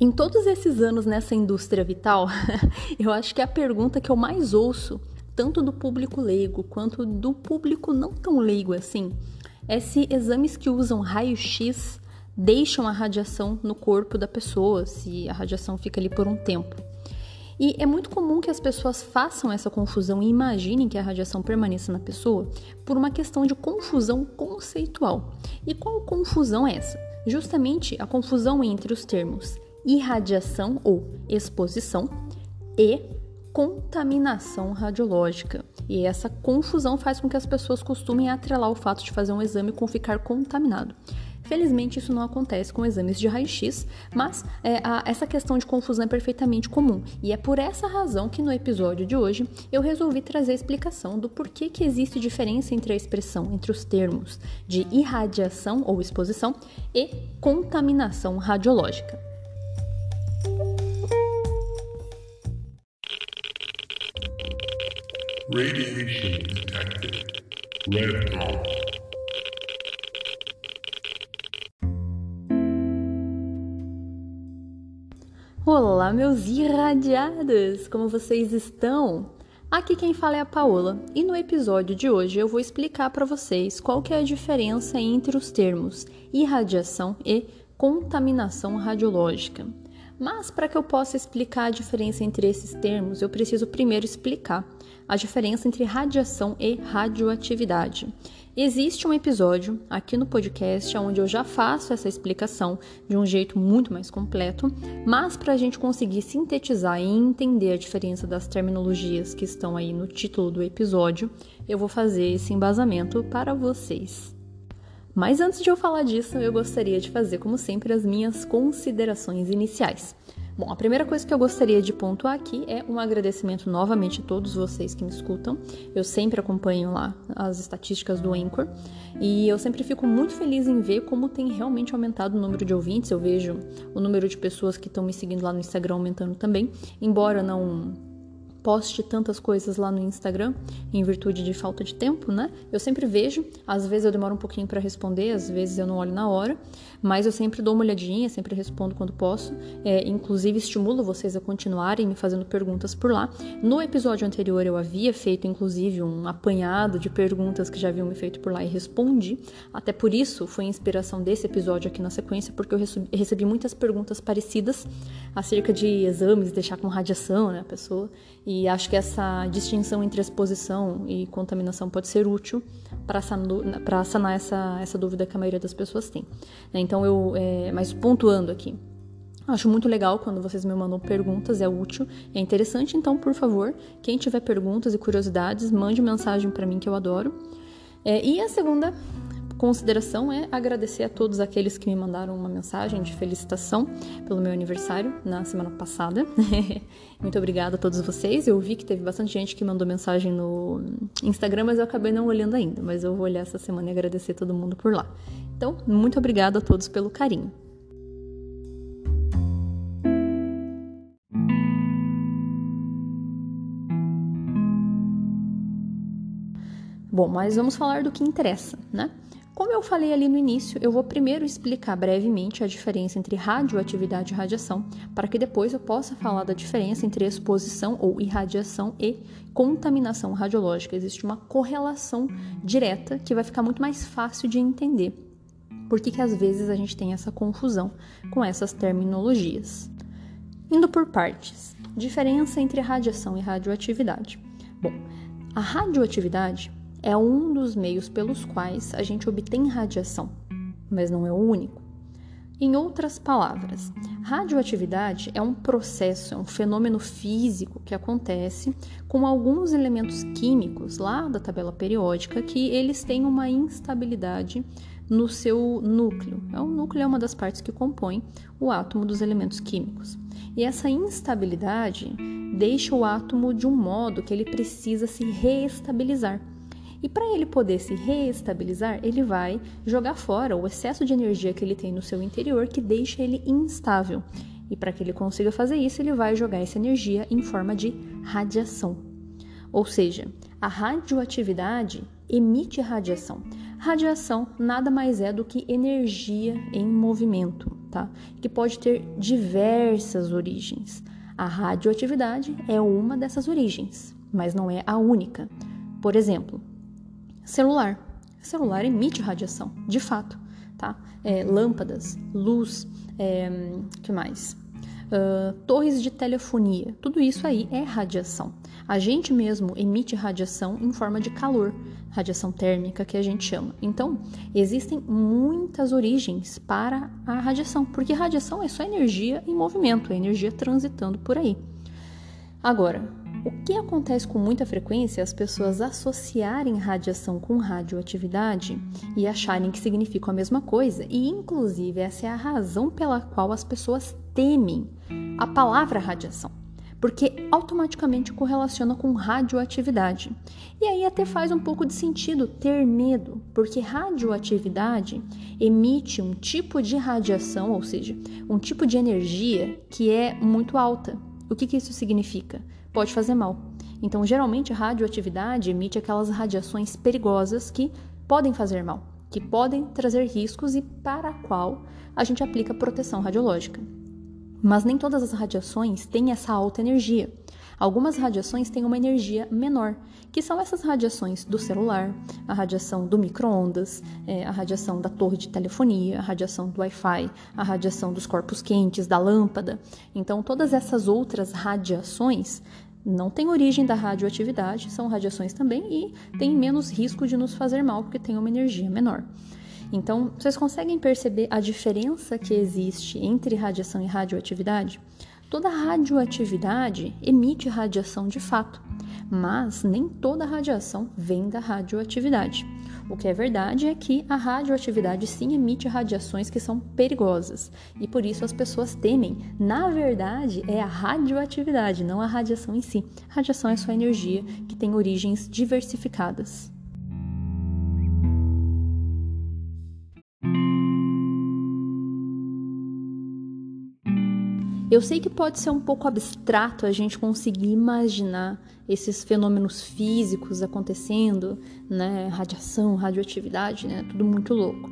Em todos esses anos nessa indústria vital, eu acho que a pergunta que eu mais ouço, tanto do público leigo quanto do público não tão leigo assim, é se exames que usam raio-x deixam a radiação no corpo da pessoa, se a radiação fica ali por um tempo. E é muito comum que as pessoas façam essa confusão e imaginem que a radiação permaneça na pessoa por uma questão de confusão conceitual. E qual confusão é essa? Justamente a confusão entre os termos irradiação ou exposição e contaminação radiológica. E essa confusão faz com que as pessoas costumem atrelar o fato de fazer um exame com ficar contaminado. Felizmente, isso não acontece com exames de raio-x, mas é, a, essa questão de confusão é perfeitamente comum. E é por essa razão que no episódio de hoje eu resolvi trazer a explicação do porquê que existe diferença entre a expressão, entre os termos de irradiação ou exposição e contaminação radiológica. Radiation detected. Red dot. Olá, meus irradiados! Como vocês estão? Aqui quem fala é a Paola e no episódio de hoje eu vou explicar para vocês qual que é a diferença entre os termos irradiação e contaminação radiológica. Mas para que eu possa explicar a diferença entre esses termos, eu preciso primeiro explicar a diferença entre radiação e radioatividade. Existe um episódio aqui no podcast onde eu já faço essa explicação de um jeito muito mais completo, mas para a gente conseguir sintetizar e entender a diferença das terminologias que estão aí no título do episódio, eu vou fazer esse embasamento para vocês. Mas antes de eu falar disso, eu gostaria de fazer, como sempre, as minhas considerações iniciais. Bom, a primeira coisa que eu gostaria de pontuar aqui é um agradecimento novamente a todos vocês que me escutam. Eu sempre acompanho lá as estatísticas do Anchor e eu sempre fico muito feliz em ver como tem realmente aumentado o número de ouvintes. Eu vejo o número de pessoas que estão me seguindo lá no Instagram aumentando também, embora não poste tantas coisas lá no Instagram, em virtude de falta de tempo, né? Eu sempre vejo, às vezes eu demoro um pouquinho para responder, às vezes eu não olho na hora, mas eu sempre dou uma olhadinha, sempre respondo quando posso. É, inclusive, estimulo vocês a continuarem me fazendo perguntas por lá. No episódio anterior, eu havia feito, inclusive, um apanhado de perguntas que já haviam me feito por lá e respondi. Até por isso, foi a inspiração desse episódio aqui na sequência, porque eu recebi muitas perguntas parecidas acerca de exames, deixar com radiação, né, a pessoa. E acho que essa distinção entre exposição e contaminação pode ser útil para sanar, sanar essa, essa dúvida que a maioria das pessoas tem. Né? Então, eu, é, mas pontuando aqui, Acho muito legal quando vocês me mandam perguntas, é útil, é interessante. Então, por favor, quem tiver perguntas e curiosidades, mande mensagem para mim que eu adoro. É, e a segunda consideração é agradecer a todos aqueles que me mandaram uma mensagem de felicitação pelo meu aniversário na semana passada. Muito obrigada a todos vocês. Eu vi que teve bastante gente que mandou mensagem no Instagram, mas eu acabei não olhando ainda. Mas eu vou olhar essa semana e agradecer todo mundo por lá. Então, muito obrigada a todos pelo carinho. Bom, mas vamos falar do que interessa, né? Como eu falei ali no início, eu vou primeiro explicar brevemente a diferença entre radioatividade e radiação, para que depois eu possa falar da diferença entre exposição ou irradiação e contaminação radiológica. Existe uma correlação direta que vai ficar muito mais fácil de entender. Por que, às vezes a gente tem essa confusão com essas terminologias? Indo por partes. Diferença entre radiação e radioatividade. Bom, a radioatividade é um dos meios pelos quais a gente obtém radiação, mas não é o único. Em outras palavras, radioatividade é um processo, é um fenômeno físico que acontece com alguns elementos químicos lá da tabela periódica que eles têm uma instabilidade no seu núcleo. É, o núcleo é uma das partes que compõe o átomo dos elementos químicos. E essa instabilidade deixa o átomo de um modo que ele precisa se reestabilizar. E para ele poder se reestabilizar, ele vai jogar fora o excesso de energia que ele tem no seu interior que deixa ele instável. E para que ele consiga fazer isso, ele vai jogar essa energia em forma de radiação. Ou seja, a radioatividade emite radiação. Radiação nada mais é do que energia em movimento tá? Que pode ter diversas origens. A radioatividade é uma dessas origens, mas não é a única. Por exemplo, celular. celular emite radiação, de fato, tá? É, lâmpadas, luz, é, que mais? Uh, torres de telefonia, tudo isso aí é radiação. A gente mesmo emite radiação em forma de calor, radiação térmica que a gente chama. Então, existem muitas origens para a radiação, porque radiação é só energia em movimento, é energia transitando por aí. Agora, o que acontece com muita frequência é as pessoas associarem radiação com radioatividade e acharem que significam a mesma coisa, e inclusive essa é a razão pela qual as pessoas temem a palavra radiação, porque automaticamente correlaciona com radioatividade. E aí até faz um pouco de sentido ter medo, porque radioatividade emite um tipo de radiação, ou seja, um tipo de energia que é muito alta. O que, que isso significa? Pode fazer mal. Então, geralmente, a radioatividade emite aquelas radiações perigosas que podem fazer mal, que podem trazer riscos e para a qual a gente aplica proteção radiológica. Mas nem todas as radiações têm essa alta energia. Algumas radiações têm uma energia menor, que são essas radiações do celular, a radiação do micro-ondas, é, a radiação da torre de telefonia, a radiação do Wi-Fi, a radiação dos corpos quentes, da lâmpada. Então, todas essas outras radiações não têm origem da radioatividade, são radiações também e têm menos risco de nos fazer mal porque têm uma energia menor. Então, vocês conseguem perceber a diferença que existe entre radiação e radioatividade? Toda radioatividade emite radiação de fato, mas nem toda radiação vem da radioatividade. O que é verdade é que a radioatividade sim emite radiações que são perigosas e por isso as pessoas temem. Na verdade, é a radioatividade, não a radiação em si. A radiação é só energia que tem origens diversificadas. Eu sei que pode ser um pouco abstrato a gente conseguir imaginar esses fenômenos físicos acontecendo, né, radiação, radioatividade, né, tudo muito louco.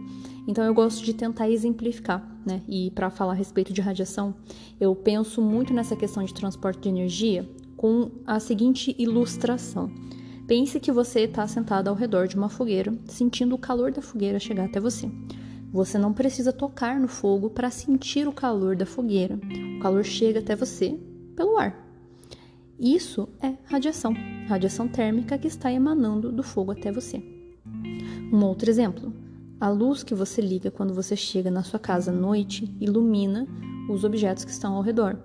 Então eu gosto de tentar exemplificar, né? E para falar a respeito de radiação, eu penso muito nessa questão de transporte de energia com a seguinte ilustração. Pense que você está sentado ao redor de uma fogueira, sentindo o calor da fogueira chegar até você. Você não precisa tocar no fogo para sentir o calor da fogueira. O calor chega até você pelo ar. Isso é radiação, radiação térmica que está emanando do fogo até você. Um outro exemplo: a luz que você liga quando você chega na sua casa à noite ilumina os objetos que estão ao redor.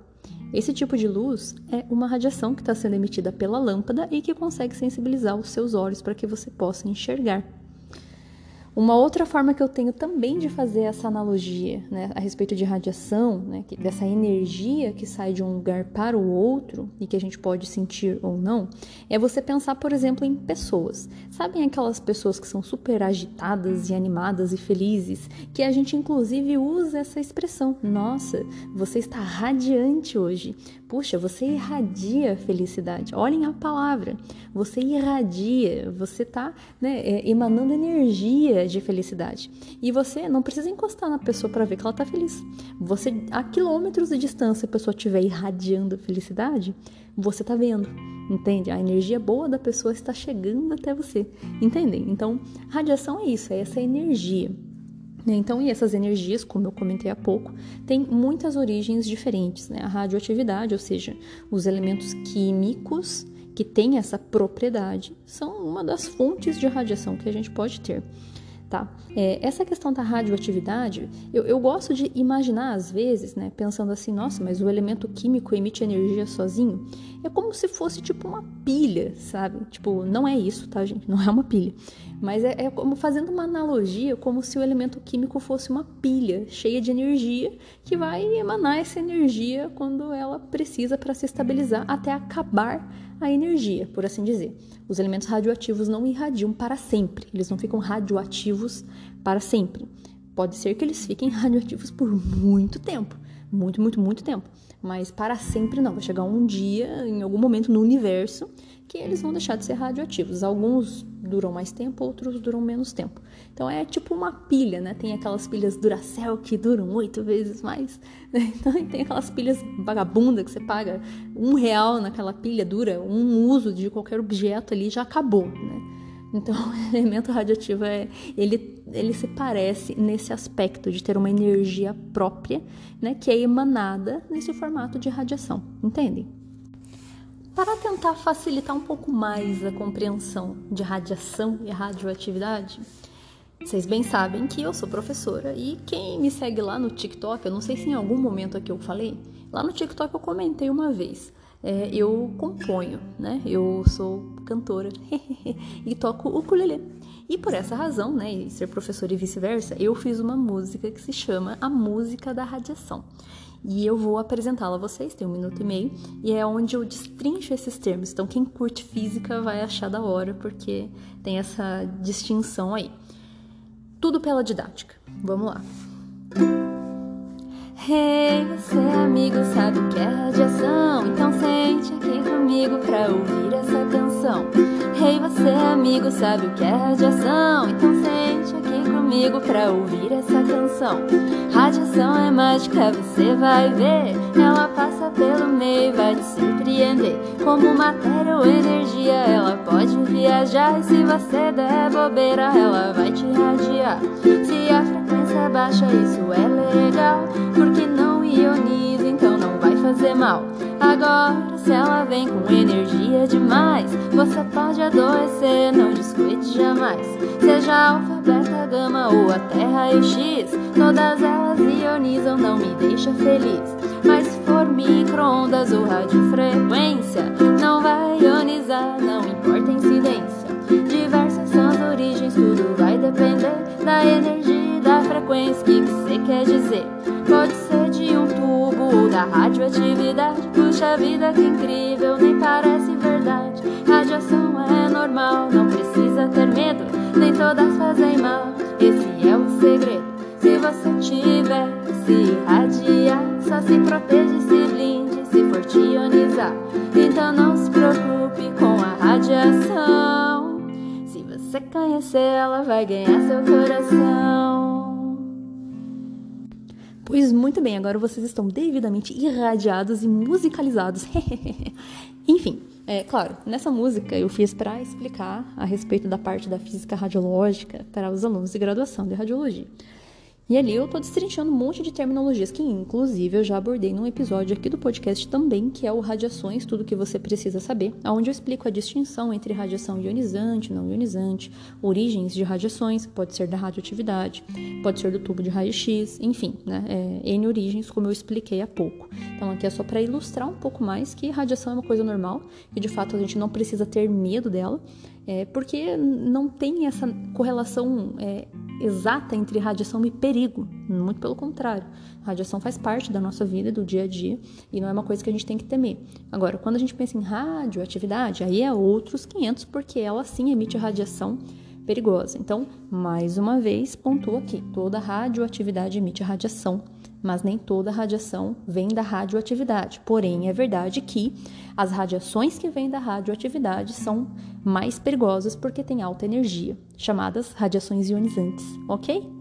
Esse tipo de luz é uma radiação que está sendo emitida pela lâmpada e que consegue sensibilizar os seus olhos para que você possa enxergar. Uma outra forma que eu tenho também de fazer essa analogia né, a respeito de radiação, né, dessa energia que sai de um lugar para o outro e que a gente pode sentir ou não, é você pensar, por exemplo, em pessoas. Sabem aquelas pessoas que são super agitadas e animadas e felizes, que a gente inclusive usa essa expressão: Nossa, você está radiante hoje. Puxa, você irradia felicidade. Olhem a palavra. Você irradia, você está né, é, emanando energia de felicidade. E você não precisa encostar na pessoa para ver que ela está feliz. Você, a quilômetros de distância, a pessoa estiver irradiando felicidade, você está vendo. Entende? A energia boa da pessoa está chegando até você. Entendem? Então, radiação é isso, é essa energia. Né? Então, e essas energias, como eu comentei há pouco, têm muitas origens diferentes. Né? A radioatividade, ou seja, os elementos químicos que têm essa propriedade, são uma das fontes de radiação que a gente pode ter tá? É, essa questão da radioatividade, eu, eu, gosto de imaginar às vezes, né, pensando assim, nossa, mas o elemento químico emite energia sozinho? É como se fosse tipo uma pilha, sabe? Tipo, não é isso, tá, gente? Não é uma pilha. Mas é, é como fazendo uma analogia, como se o elemento químico fosse uma pilha cheia de energia que vai emanar essa energia quando ela precisa para se estabilizar até acabar a energia, por assim dizer. Os elementos radioativos não irradiam para sempre, eles não ficam radioativos para sempre. Pode ser que eles fiquem radioativos por muito tempo, muito, muito, muito tempo. Mas para sempre não. Vai chegar um dia, em algum momento no universo, que eles vão deixar de ser radioativos. Alguns duram mais tempo, outros duram menos tempo. Então é tipo uma pilha, né? Tem aquelas pilhas Duracell que duram oito vezes mais. Né? Então tem aquelas pilhas vagabunda que você paga um real naquela pilha, dura um uso de qualquer objeto ali já acabou, né? Então, o elemento radioativo é ele, ele se parece nesse aspecto de ter uma energia própria, né, que é emanada nesse formato de radiação, entendem? Para tentar facilitar um pouco mais a compreensão de radiação e radioatividade, vocês bem sabem que eu sou professora e quem me segue lá no TikTok, eu não sei se em algum momento aqui eu falei, lá no TikTok eu comentei uma vez. É, eu componho, né? Eu sou cantora e toco o ukulele. E por essa razão, né, e ser professora e vice-versa, eu fiz uma música que se chama A Música da Radiação e eu vou apresentá-la a vocês, tem um minuto e meio, e é onde eu destrincho esses termos. Então, quem curte física vai achar da hora, porque tem essa distinção aí. Tudo pela didática. Vamos lá. Hey, você amigo sabe o que é radiação? Então sente aqui comigo pra ouvir essa canção. Hey, você amigo sabe o que é radiação? Então sente comigo pra ouvir essa canção. Radiação é mágica, você vai ver. Ela passa pelo meio, vai te surpreender. Como matéria ou energia, ela pode viajar. E se você der bobeira, ela vai te radiar. Se a frequência baixa, isso é legal. Porque não ioniza, fazer mal. Agora, se ela vem com energia demais, você pode adoecer, não descuide jamais. Seja alfa, beta, gama ou até raio-x, todas elas ionizam, não me deixa feliz. Mas se for micro-ondas ou radiofrequência, não vai ionizar, não importa a incidência. Diversas são as origens, tudo vai depender da energia e da frequência. Que radioatividade. Puxa vida, que incrível, nem parece verdade. Radiação é normal, não precisa ter medo, nem todas fazem mal. Esse é o segredo. Se você tiver se irradiar, só se proteja e se blinde se for ionizar. Então não se preocupe com a radiação. Se você conhecer, ela vai ganhar seu coração. Pois muito bem, agora vocês estão devidamente irradiados e musicalizados. Enfim, é claro, nessa música eu fiz para explicar a respeito da parte da física radiológica para os alunos de graduação de radiologia. E ali eu tô destrinchando um monte de terminologias que, inclusive, eu já abordei num episódio aqui do podcast também, que é o Radiações, tudo que você precisa saber, onde eu explico a distinção entre radiação ionizante, não ionizante, origens de radiações, pode ser da radioatividade, pode ser do tubo de raio-x, enfim, né? É, N origens, como eu expliquei há pouco. Então aqui é só para ilustrar um pouco mais que radiação é uma coisa normal e de fato a gente não precisa ter medo dela, é, porque não tem essa correlação é, exata entre radiação e perigo, muito pelo contrário. A radiação faz parte da nossa vida, do dia a dia, e não é uma coisa que a gente tem que temer. Agora, quando a gente pensa em radioatividade, aí é outros 500, porque ela sim emite radiação perigosa. Então, mais uma vez, pontua aqui: toda radioatividade emite radiação mas nem toda radiação vem da radioatividade. Porém, é verdade que as radiações que vêm da radioatividade são mais perigosas porque têm alta energia, chamadas radiações ionizantes, ok?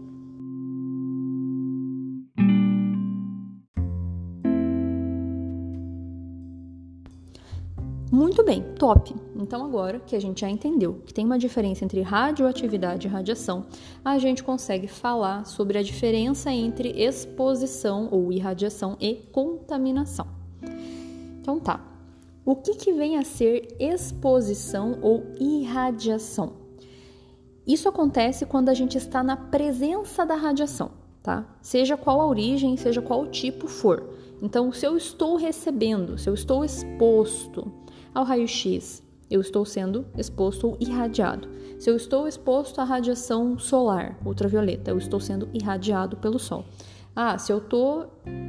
Muito bem, top. Então agora que a gente já entendeu que tem uma diferença entre radioatividade e radiação, a gente consegue falar sobre a diferença entre exposição ou irradiação e contaminação. Então tá. O que, que vem a ser exposição ou irradiação? Isso acontece quando a gente está na presença da radiação, tá? Seja qual a origem, seja qual tipo for. Então, se eu estou recebendo, se eu estou exposto ao raio-x, eu estou sendo exposto ou irradiado. Se eu estou exposto à radiação solar ultravioleta, eu estou sendo irradiado pelo sol. Ah, se eu tô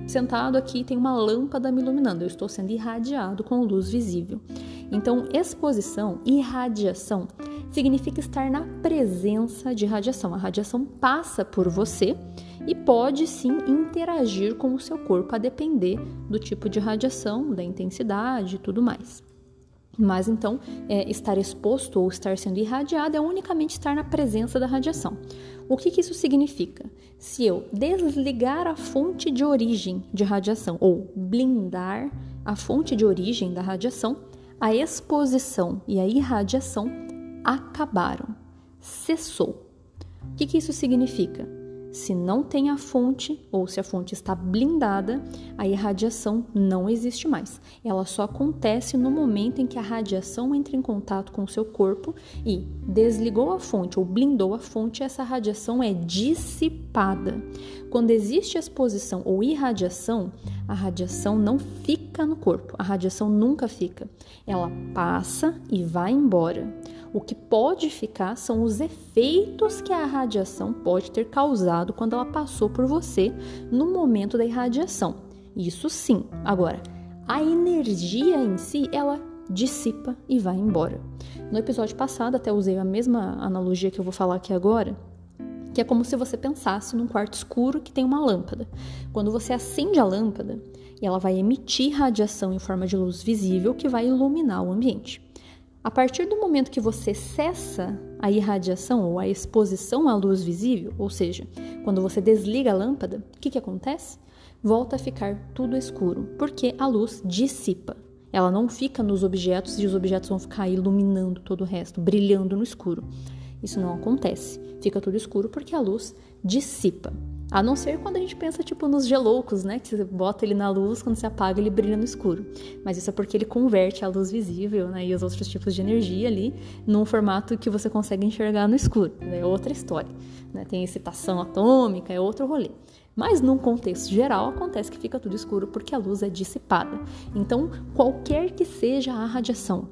sentado aqui tem uma lâmpada me iluminando, eu estou sendo irradiado com luz visível. Então, exposição, irradiação, significa estar na presença de radiação. A radiação passa por você e pode sim interagir com o seu corpo, a depender do tipo de radiação, da intensidade e tudo mais. Mas então, é, estar exposto ou estar sendo irradiado é unicamente estar na presença da radiação. O que, que isso significa? Se eu desligar a fonte de origem de radiação ou blindar a fonte de origem da radiação, a exposição e a irradiação acabaram, cessou. O que, que isso significa? Se não tem a fonte ou se a fonte está blindada, a irradiação não existe mais. Ela só acontece no momento em que a radiação entra em contato com o seu corpo e desligou a fonte ou blindou a fonte, essa radiação é dissipada. Quando existe exposição ou irradiação, a radiação não fica no corpo, a radiação nunca fica. Ela passa e vai embora. O que pode ficar são os efeitos que a radiação pode ter causado quando ela passou por você no momento da irradiação. Isso sim. Agora, a energia em si, ela dissipa e vai embora. No episódio passado, até usei a mesma analogia que eu vou falar aqui agora, que é como se você pensasse num quarto escuro que tem uma lâmpada. Quando você acende a lâmpada, ela vai emitir radiação em forma de luz visível que vai iluminar o ambiente. A partir do momento que você cessa a irradiação ou a exposição à luz visível, ou seja, quando você desliga a lâmpada, o que, que acontece? Volta a ficar tudo escuro, porque a luz dissipa. Ela não fica nos objetos e os objetos vão ficar iluminando todo o resto, brilhando no escuro. Isso não acontece. Fica tudo escuro porque a luz dissipa. A não ser quando a gente pensa, tipo, nos geloucos, né? Que você bota ele na luz, quando você apaga, ele brilha no escuro. Mas isso é porque ele converte a luz visível, né? E os outros tipos de energia ali num formato que você consegue enxergar no escuro. É outra história. Né? Tem excitação atômica, é outro rolê. Mas num contexto geral, acontece que fica tudo escuro porque a luz é dissipada. Então, qualquer que seja a radiação,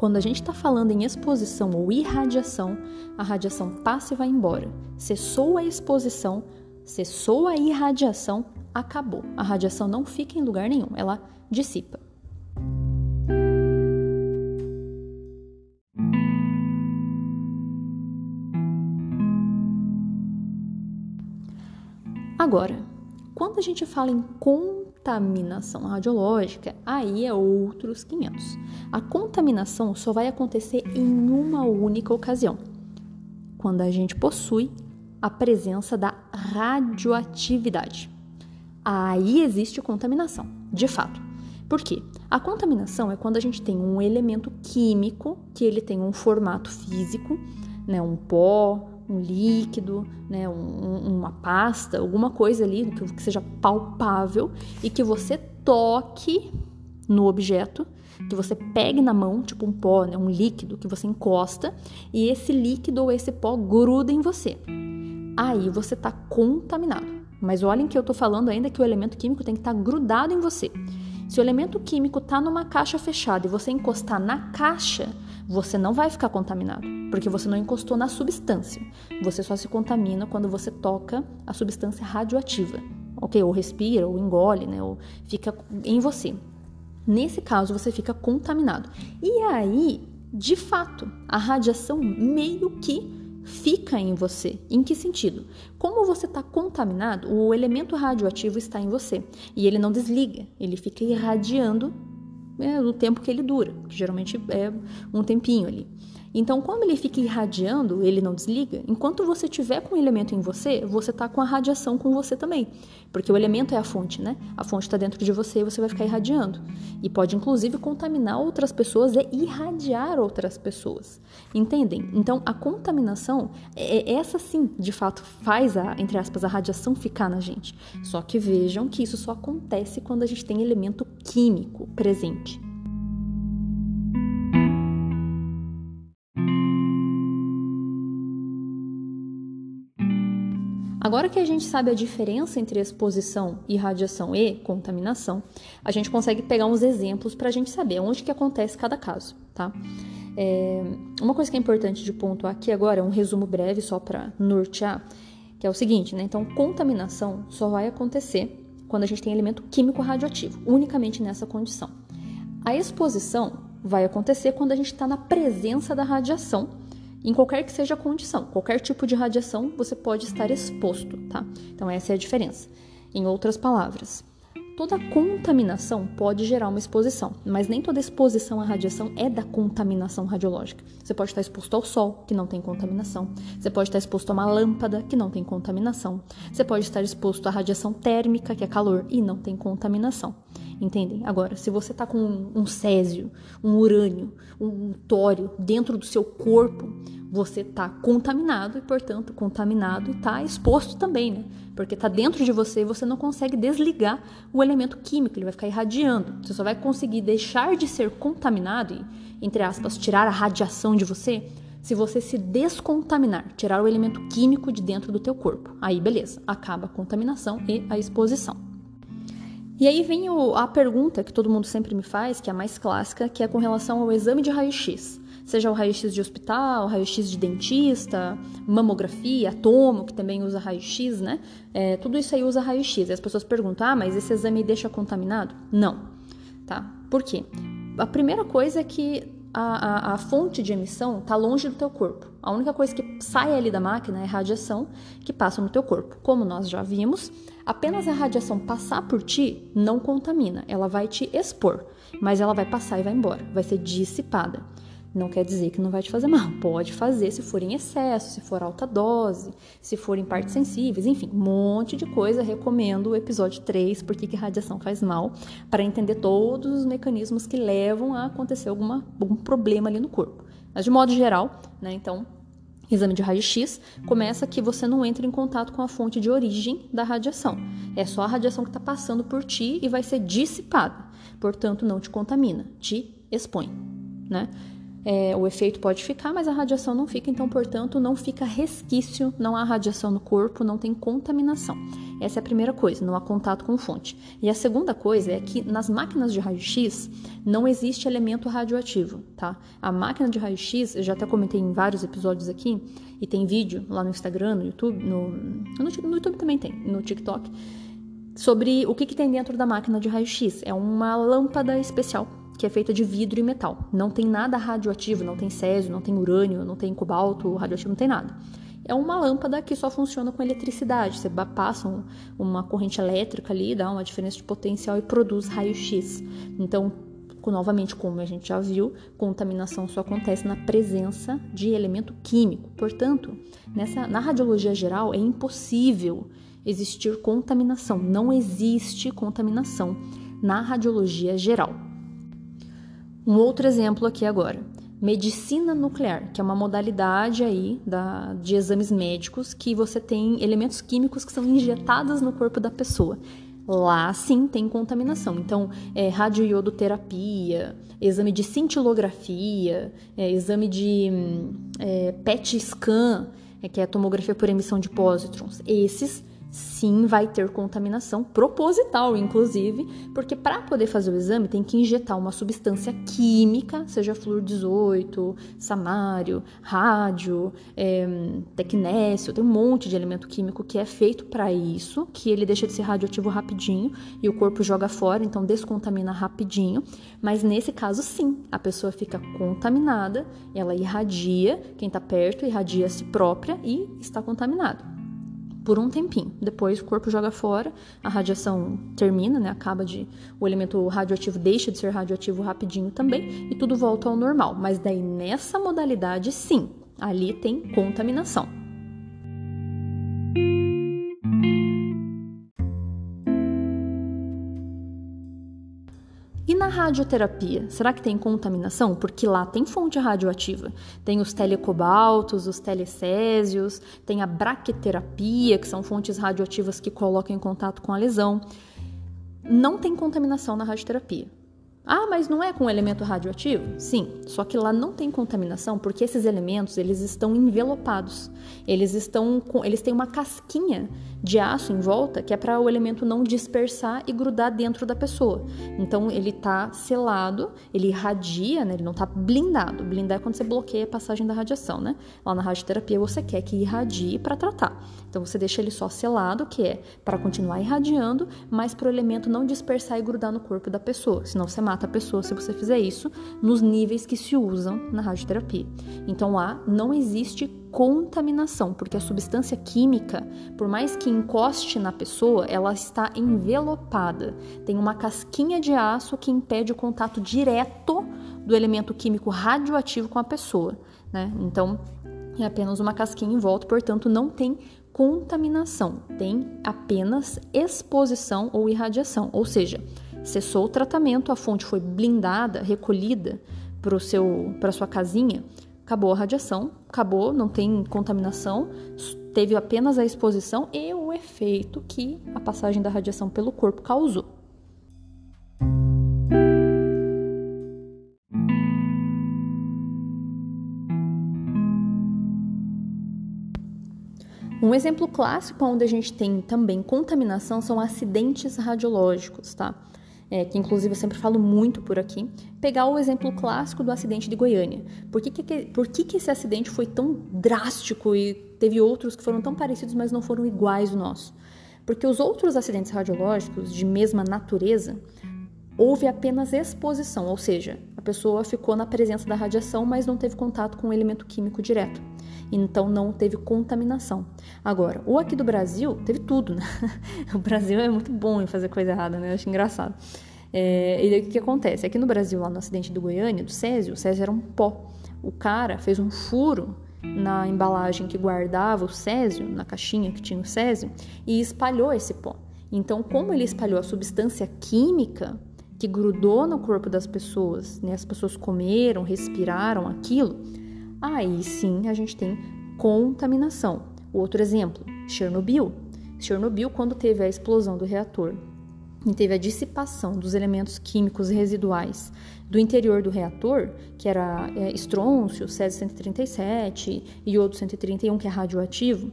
quando a gente está falando em exposição ou irradiação, a radiação passa e vai embora. Cessou a exposição, cessou a irradiação, acabou. A radiação não fica em lugar nenhum, ela dissipa. Agora, quando a gente fala em contaminação radiológica, aí é outros 500. A contaminação só vai acontecer em uma única ocasião, quando a gente possui a presença da radioatividade. Aí existe contaminação, de fato. Por quê? A contaminação é quando a gente tem um elemento químico que ele tem um formato físico, né, um pó, um líquido, né, um, uma pasta, alguma coisa ali que, seja palpável e que você toque no objeto, que você pegue na mão, tipo um pó, né, um líquido que você encosta e esse líquido ou esse pó gruda em você. Aí você está contaminado. Mas olhem que eu estou falando ainda que o elemento químico tem que estar tá grudado em você. Se o elemento químico está numa caixa fechada e você encostar na caixa, você não vai ficar contaminado, porque você não encostou na substância. Você só se contamina quando você toca a substância radioativa, ok? Ou respira, ou engole, né? Ou fica em você. Nesse caso, você fica contaminado. E aí, de fato, a radiação meio que fica em você. Em que sentido? Como você está contaminado, o elemento radioativo está em você e ele não desliga, ele fica irradiando é, no tempo que ele dura, que geralmente é um tempinho ali. Então, como ele fica irradiando, ele não desliga, enquanto você tiver com o elemento em você, você está com a radiação com você também. Porque o elemento é a fonte, né? A fonte está dentro de você e você vai ficar irradiando. E pode, inclusive, contaminar outras pessoas e irradiar outras pessoas. Entendem? Então, a contaminação, é, é, essa sim, de fato, faz, a, entre aspas, a radiação ficar na gente. Só que vejam que isso só acontece quando a gente tem elemento químico presente. Agora que a gente sabe a diferença entre exposição, irradiação e contaminação, a gente consegue pegar uns exemplos para a gente saber onde que acontece cada caso, tá? É, uma coisa que é importante de pontuar aqui agora, um resumo breve só para nortear, que é o seguinte, né? Então, contaminação só vai acontecer quando a gente tem elemento químico radioativo, unicamente nessa condição. A exposição vai acontecer quando a gente está na presença da radiação, em qualquer que seja a condição. Qualquer tipo de radiação você pode estar exposto, tá? Então, essa é a diferença. Em outras palavras, toda contaminação pode gerar uma exposição, mas nem toda exposição à radiação é da contaminação radiológica. Você pode estar exposto ao sol, que não tem contaminação. Você pode estar exposto a uma lâmpada, que não tem contaminação. Você pode estar exposto à radiação térmica, que é calor, e não tem contaminação. Entendem? Agora, se você está com um césio, um urânio, um tório dentro do seu corpo, você está contaminado e, portanto, contaminado e está exposto também, né? Porque está dentro de você e você não consegue desligar o elemento químico, ele vai ficar irradiando. Você só vai conseguir deixar de ser contaminado e, entre aspas, tirar a radiação de você se você se descontaminar, tirar o elemento químico de dentro do teu corpo. Aí, beleza, acaba a contaminação e a exposição. E aí vem o, a pergunta que todo mundo sempre me faz, que é a mais clássica, que é com relação ao exame de raio-x seja o raio-x de hospital, raio-x de dentista, mamografia, tomo, que também usa raio-x, né? É, tudo isso aí usa raio-x. E as pessoas perguntam, ah, mas esse exame deixa contaminado? Não, tá? Por quê? A primeira coisa é que a, a, a, fonte de emissão está longe do teu corpo. A única coisa que sai ali da máquina é radiação que passa no teu corpo. Como nós já vimos, apenas a radiação passar por ti não contamina, ela vai te expor, mas ela vai passar e vai embora, vai ser dissipada. Não quer dizer que não vai te fazer mal. Pode fazer se for em excesso, se for alta dose, se for em partes sensíveis, enfim, um monte de coisa. Recomendo o episódio 3, Por que, que radiação faz mal, para entender todos os mecanismos que levam a acontecer alguma, algum problema ali no corpo. Mas de modo geral, né, então, exame de raio-x começa que você não entra em contato com a fonte de origem da radiação. É só a radiação que está passando por ti e vai ser dissipada. Portanto, não te contamina, te expõe. Né? É, o efeito pode ficar, mas a radiação não fica, então, portanto, não fica resquício, não há radiação no corpo, não tem contaminação. Essa é a primeira coisa, não há contato com fonte. E a segunda coisa é que nas máquinas de raio-x não existe elemento radioativo, tá? A máquina de raio-x, eu já até comentei em vários episódios aqui, e tem vídeo lá no Instagram, no YouTube, no, no, no YouTube também tem, no TikTok, sobre o que, que tem dentro da máquina de raio-x. É uma lâmpada especial que é feita de vidro e metal. Não tem nada radioativo, não tem césio, não tem urânio, não tem cobalto, radioativo, não tem nada. É uma lâmpada que só funciona com eletricidade. Você passa um, uma corrente elétrica ali, dá uma diferença de potencial e produz raio-x. Então, novamente, como a gente já viu, contaminação só acontece na presença de elemento químico. Portanto, nessa, na radiologia geral é impossível existir contaminação. Não existe contaminação na radiologia geral. Um outro exemplo aqui agora. Medicina nuclear, que é uma modalidade aí da, de exames médicos que você tem elementos químicos que são injetados no corpo da pessoa. Lá sim tem contaminação. Então, é, radioiodoterapia, exame de cintilografia, é, exame de é, PET scan, é, que é tomografia por emissão de pósitrons. Esses sim vai ter contaminação proposital, inclusive, porque para poder fazer o exame tem que injetar uma substância química, seja flúor 18, samário, rádio, é, tecnécio, tem um monte de elemento químico que é feito para isso, que ele deixa de ser radioativo rapidinho e o corpo joga fora, então descontamina rapidinho. Mas nesse caso, sim, a pessoa fica contaminada, ela irradia, quem está perto irradia a si própria e está contaminado por um tempinho. Depois o corpo joga fora, a radiação termina, né? Acaba de o elemento radioativo deixa de ser radioativo rapidinho também e tudo volta ao normal. Mas daí nessa modalidade, sim, ali tem contaminação. Radioterapia, será que tem contaminação? Porque lá tem fonte radioativa. Tem os telecobaltos, os telecésios, tem a braquiterapia, que são fontes radioativas que colocam em contato com a lesão. Não tem contaminação na radioterapia. Ah, mas não é com elemento radioativo? Sim, só que lá não tem contaminação porque esses elementos eles estão envelopados. Eles estão com, eles têm uma casquinha de aço em volta que é para o elemento não dispersar e grudar dentro da pessoa. Então ele está selado, ele irradia, né? ele não está blindado. Blindar é quando você bloqueia a passagem da radiação, né? Lá na radioterapia você quer que irradie para tratar. Então você deixa ele só selado, que é para continuar irradiando, mas para o elemento não dispersar e grudar no corpo da pessoa. Senão você mata a pessoa se você fizer isso nos níveis que se usam na radioterapia. Então lá não existe contaminação, porque a substância química, por mais que encoste na pessoa, ela está envelopada. Tem uma casquinha de aço que impede o contato direto do elemento químico radioativo com a pessoa, né? Então, é apenas uma casquinha em volta, portanto, não tem contaminação, tem apenas exposição ou irradiação, ou seja, cessou o tratamento, a fonte foi blindada, recolhida para sua casinha, acabou a radiação, acabou, não tem contaminação, teve apenas a exposição e o efeito que a passagem da radiação pelo corpo causou. Um exemplo clássico onde a gente tem também contaminação são acidentes radiológicos, tá? É, que inclusive eu sempre falo muito por aqui. Pegar o exemplo clássico do acidente de Goiânia. Por que, que, por que, que esse acidente foi tão drástico e teve outros que foram tão parecidos, mas não foram iguais ao nosso? Porque os outros acidentes radiológicos de mesma natureza houve apenas exposição, ou seja, a pessoa ficou na presença da radiação, mas não teve contato com o elemento químico direto então não teve contaminação. Agora, o aqui do Brasil teve tudo, né? O Brasil é muito bom em fazer coisa errada, né? Eu acho engraçado. É, e o que, que acontece? Aqui no Brasil, lá no acidente do Goiânia, do Césio, o Césio era um pó. O cara fez um furo na embalagem que guardava o Césio, na caixinha que tinha o Césio, e espalhou esse pó. Então, como ele espalhou a substância química que grudou no corpo das pessoas, né? as pessoas comeram, respiraram aquilo, aí sim a gente tem contaminação. Outro exemplo, Chernobyl. Chernobyl, quando teve a explosão do reator e teve a dissipação dos elementos químicos residuais do interior do reator, que era é, estrôncio, Césio-137 e iodo 131, que é radioativo,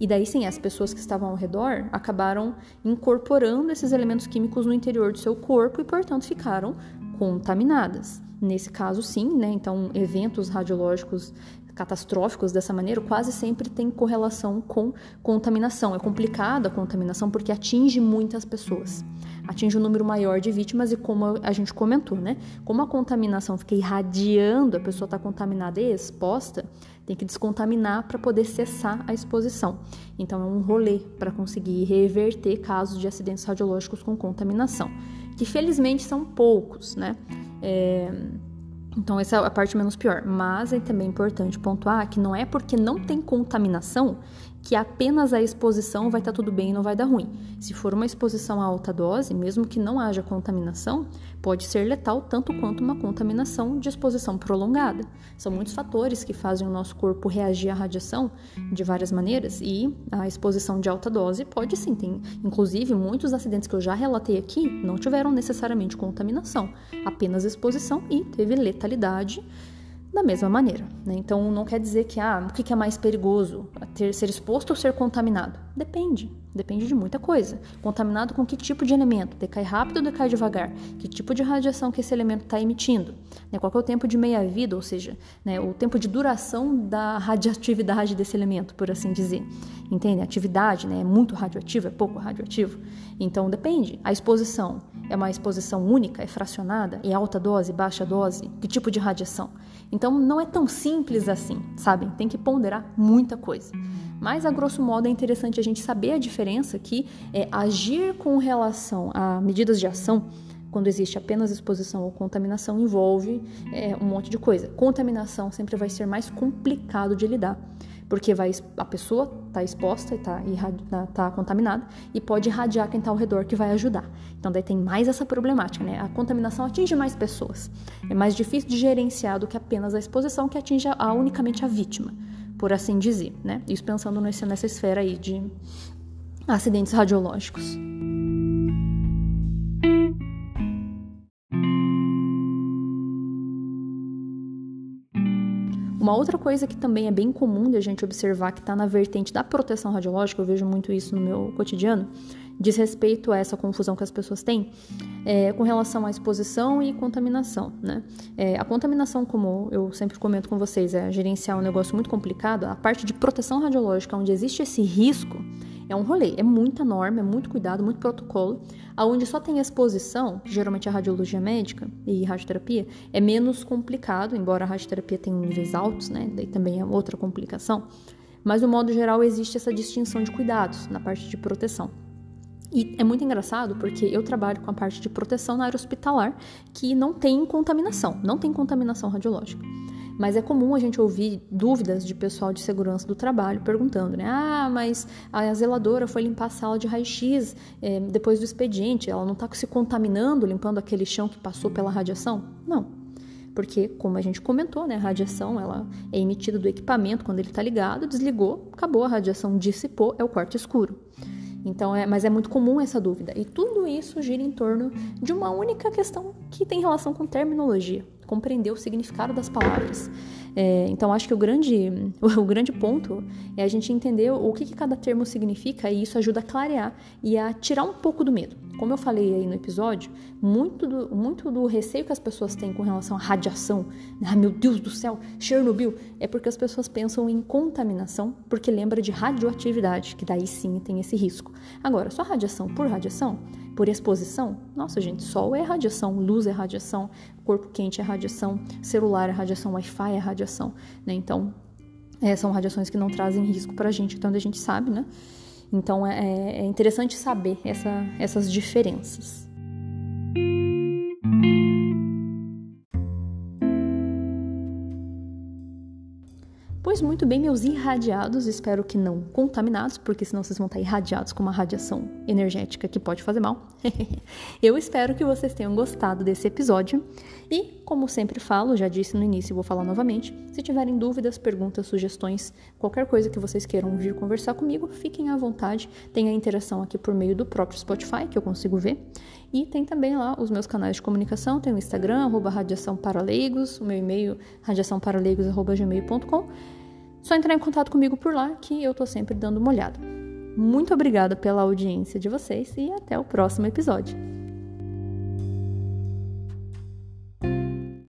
e daí sim, as pessoas que estavam ao redor acabaram incorporando esses elementos químicos no interior do seu corpo e, portanto, ficaram contaminadas. Nesse caso, sim, né? Então, eventos radiológicos catastróficos dessa maneira quase sempre tem correlação com contaminação. É complicada a contaminação porque atinge muitas pessoas. Atinge um número maior de vítimas e como a gente comentou, né? Como a contaminação fica irradiando, a pessoa está contaminada e exposta, tem que descontaminar para poder cessar a exposição. Então é um rolê para conseguir reverter casos de acidentes radiológicos com contaminação, que felizmente são poucos, né? É, então, essa é a parte menos pior. Mas é também importante pontuar que não é porque não tem contaminação que apenas a exposição vai estar tá tudo bem e não vai dar ruim. Se for uma exposição a alta dose, mesmo que não haja contaminação, pode ser letal tanto quanto uma contaminação de exposição prolongada. São muitos fatores que fazem o nosso corpo reagir à radiação de várias maneiras e a exposição de alta dose pode sim. Tem, inclusive, muitos acidentes que eu já relatei aqui não tiveram necessariamente contaminação, apenas exposição e teve letalidade da mesma maneira. Né? Então, não quer dizer que ah, o que é mais perigoso, ter, ser exposto ou ser contaminado? Depende. Depende de muita coisa. Contaminado com que tipo de elemento? Decai rápido ou decai devagar? Que tipo de radiação que esse elemento está emitindo? Né? Qual é o tempo de meia-vida, ou seja, né, o tempo de duração da radioatividade desse elemento, por assim dizer. Entende? Atividade né, é muito radioativo, é pouco radioativo. Então, depende. A exposição é uma exposição única, é fracionada? É alta dose, baixa dose? Que tipo de radiação? Então, não é tão simples assim, sabem? Tem que ponderar muita coisa. Mas, a grosso modo, é interessante a gente saber a diferença que é agir com relação a medidas de ação quando existe apenas exposição ou contaminação, envolve é, um monte de coisa. Contaminação sempre vai ser mais complicado de lidar, porque vai, a pessoa está exposta e está tá contaminada e pode irradiar quem está ao redor que vai ajudar. Então daí tem mais essa problemática, né? A contaminação atinge mais pessoas. É mais difícil de gerenciar do que apenas a exposição que atinge a, unicamente a vítima por assim dizer, né? Isso pensando nesse, nessa esfera aí de acidentes radiológicos. Uma outra coisa que também é bem comum a gente observar que está na vertente da proteção radiológica, eu vejo muito isso no meu cotidiano, diz respeito a essa confusão que as pessoas têm é, com relação à exposição e contaminação. Né? É, a contaminação, como eu sempre comento com vocês, é gerenciar um negócio muito complicado. A parte de proteção radiológica, onde existe esse risco, é um rolê, é muita norma, é muito cuidado, muito protocolo. Aonde só tem exposição, geralmente é a radiologia médica e radioterapia, é menos complicado, embora a radioterapia tenha níveis altos, né? Daí também é outra complicação. Mas, no modo geral, existe essa distinção de cuidados na parte de proteção. E é muito engraçado porque eu trabalho com a parte de proteção na área hospitalar que não tem contaminação, não tem contaminação radiológica. Mas é comum a gente ouvir dúvidas de pessoal de segurança do trabalho perguntando, né? Ah, mas a zeladora foi limpar a sala de raio-x é, depois do expediente, ela não está se contaminando limpando aquele chão que passou pela radiação? Não. Porque, como a gente comentou, né, a radiação ela é emitida do equipamento quando ele está ligado, desligou, acabou, a radiação dissipou, é o quarto escuro. Então, é, mas é muito comum essa dúvida. E tudo isso gira em torno de uma única questão que tem relação com terminologia, compreender o significado das palavras. É, então, acho que o grande, o grande ponto é a gente entender o que, que cada termo significa e isso ajuda a clarear e a tirar um pouco do medo. Como eu falei aí no episódio, muito do, muito do receio que as pessoas têm com relação à radiação, ah, meu Deus do céu, Chernobyl, é porque as pessoas pensam em contaminação, porque lembra de radioatividade, que daí sim tem esse risco. Agora, só radiação por radiação, por exposição, nossa gente, sol é radiação, luz é radiação, corpo quente é radiação, celular é radiação, Wi-Fi é radiação, né? Então, é, são radiações que não trazem risco pra gente, então a gente sabe, né? Então é, é interessante saber essa, essas diferenças. Pois muito bem, meus irradiados, espero que não contaminados, porque senão vocês vão estar irradiados com uma radiação energética que pode fazer mal. Eu espero que vocês tenham gostado desse episódio e, como sempre falo, já disse no início e vou falar novamente, se tiverem dúvidas, perguntas, sugestões, qualquer coisa que vocês queiram vir conversar comigo, fiquem à vontade. Tem a interação aqui por meio do próprio Spotify, que eu consigo ver. E tem também lá os meus canais de comunicação, tem o Instagram, arroba radiação o meu e-mail, radiaçãoparaleigos.gmail.com só entrar em contato comigo por lá que eu tô sempre dando uma olhada. Muito obrigada pela audiência de vocês e até o próximo episódio.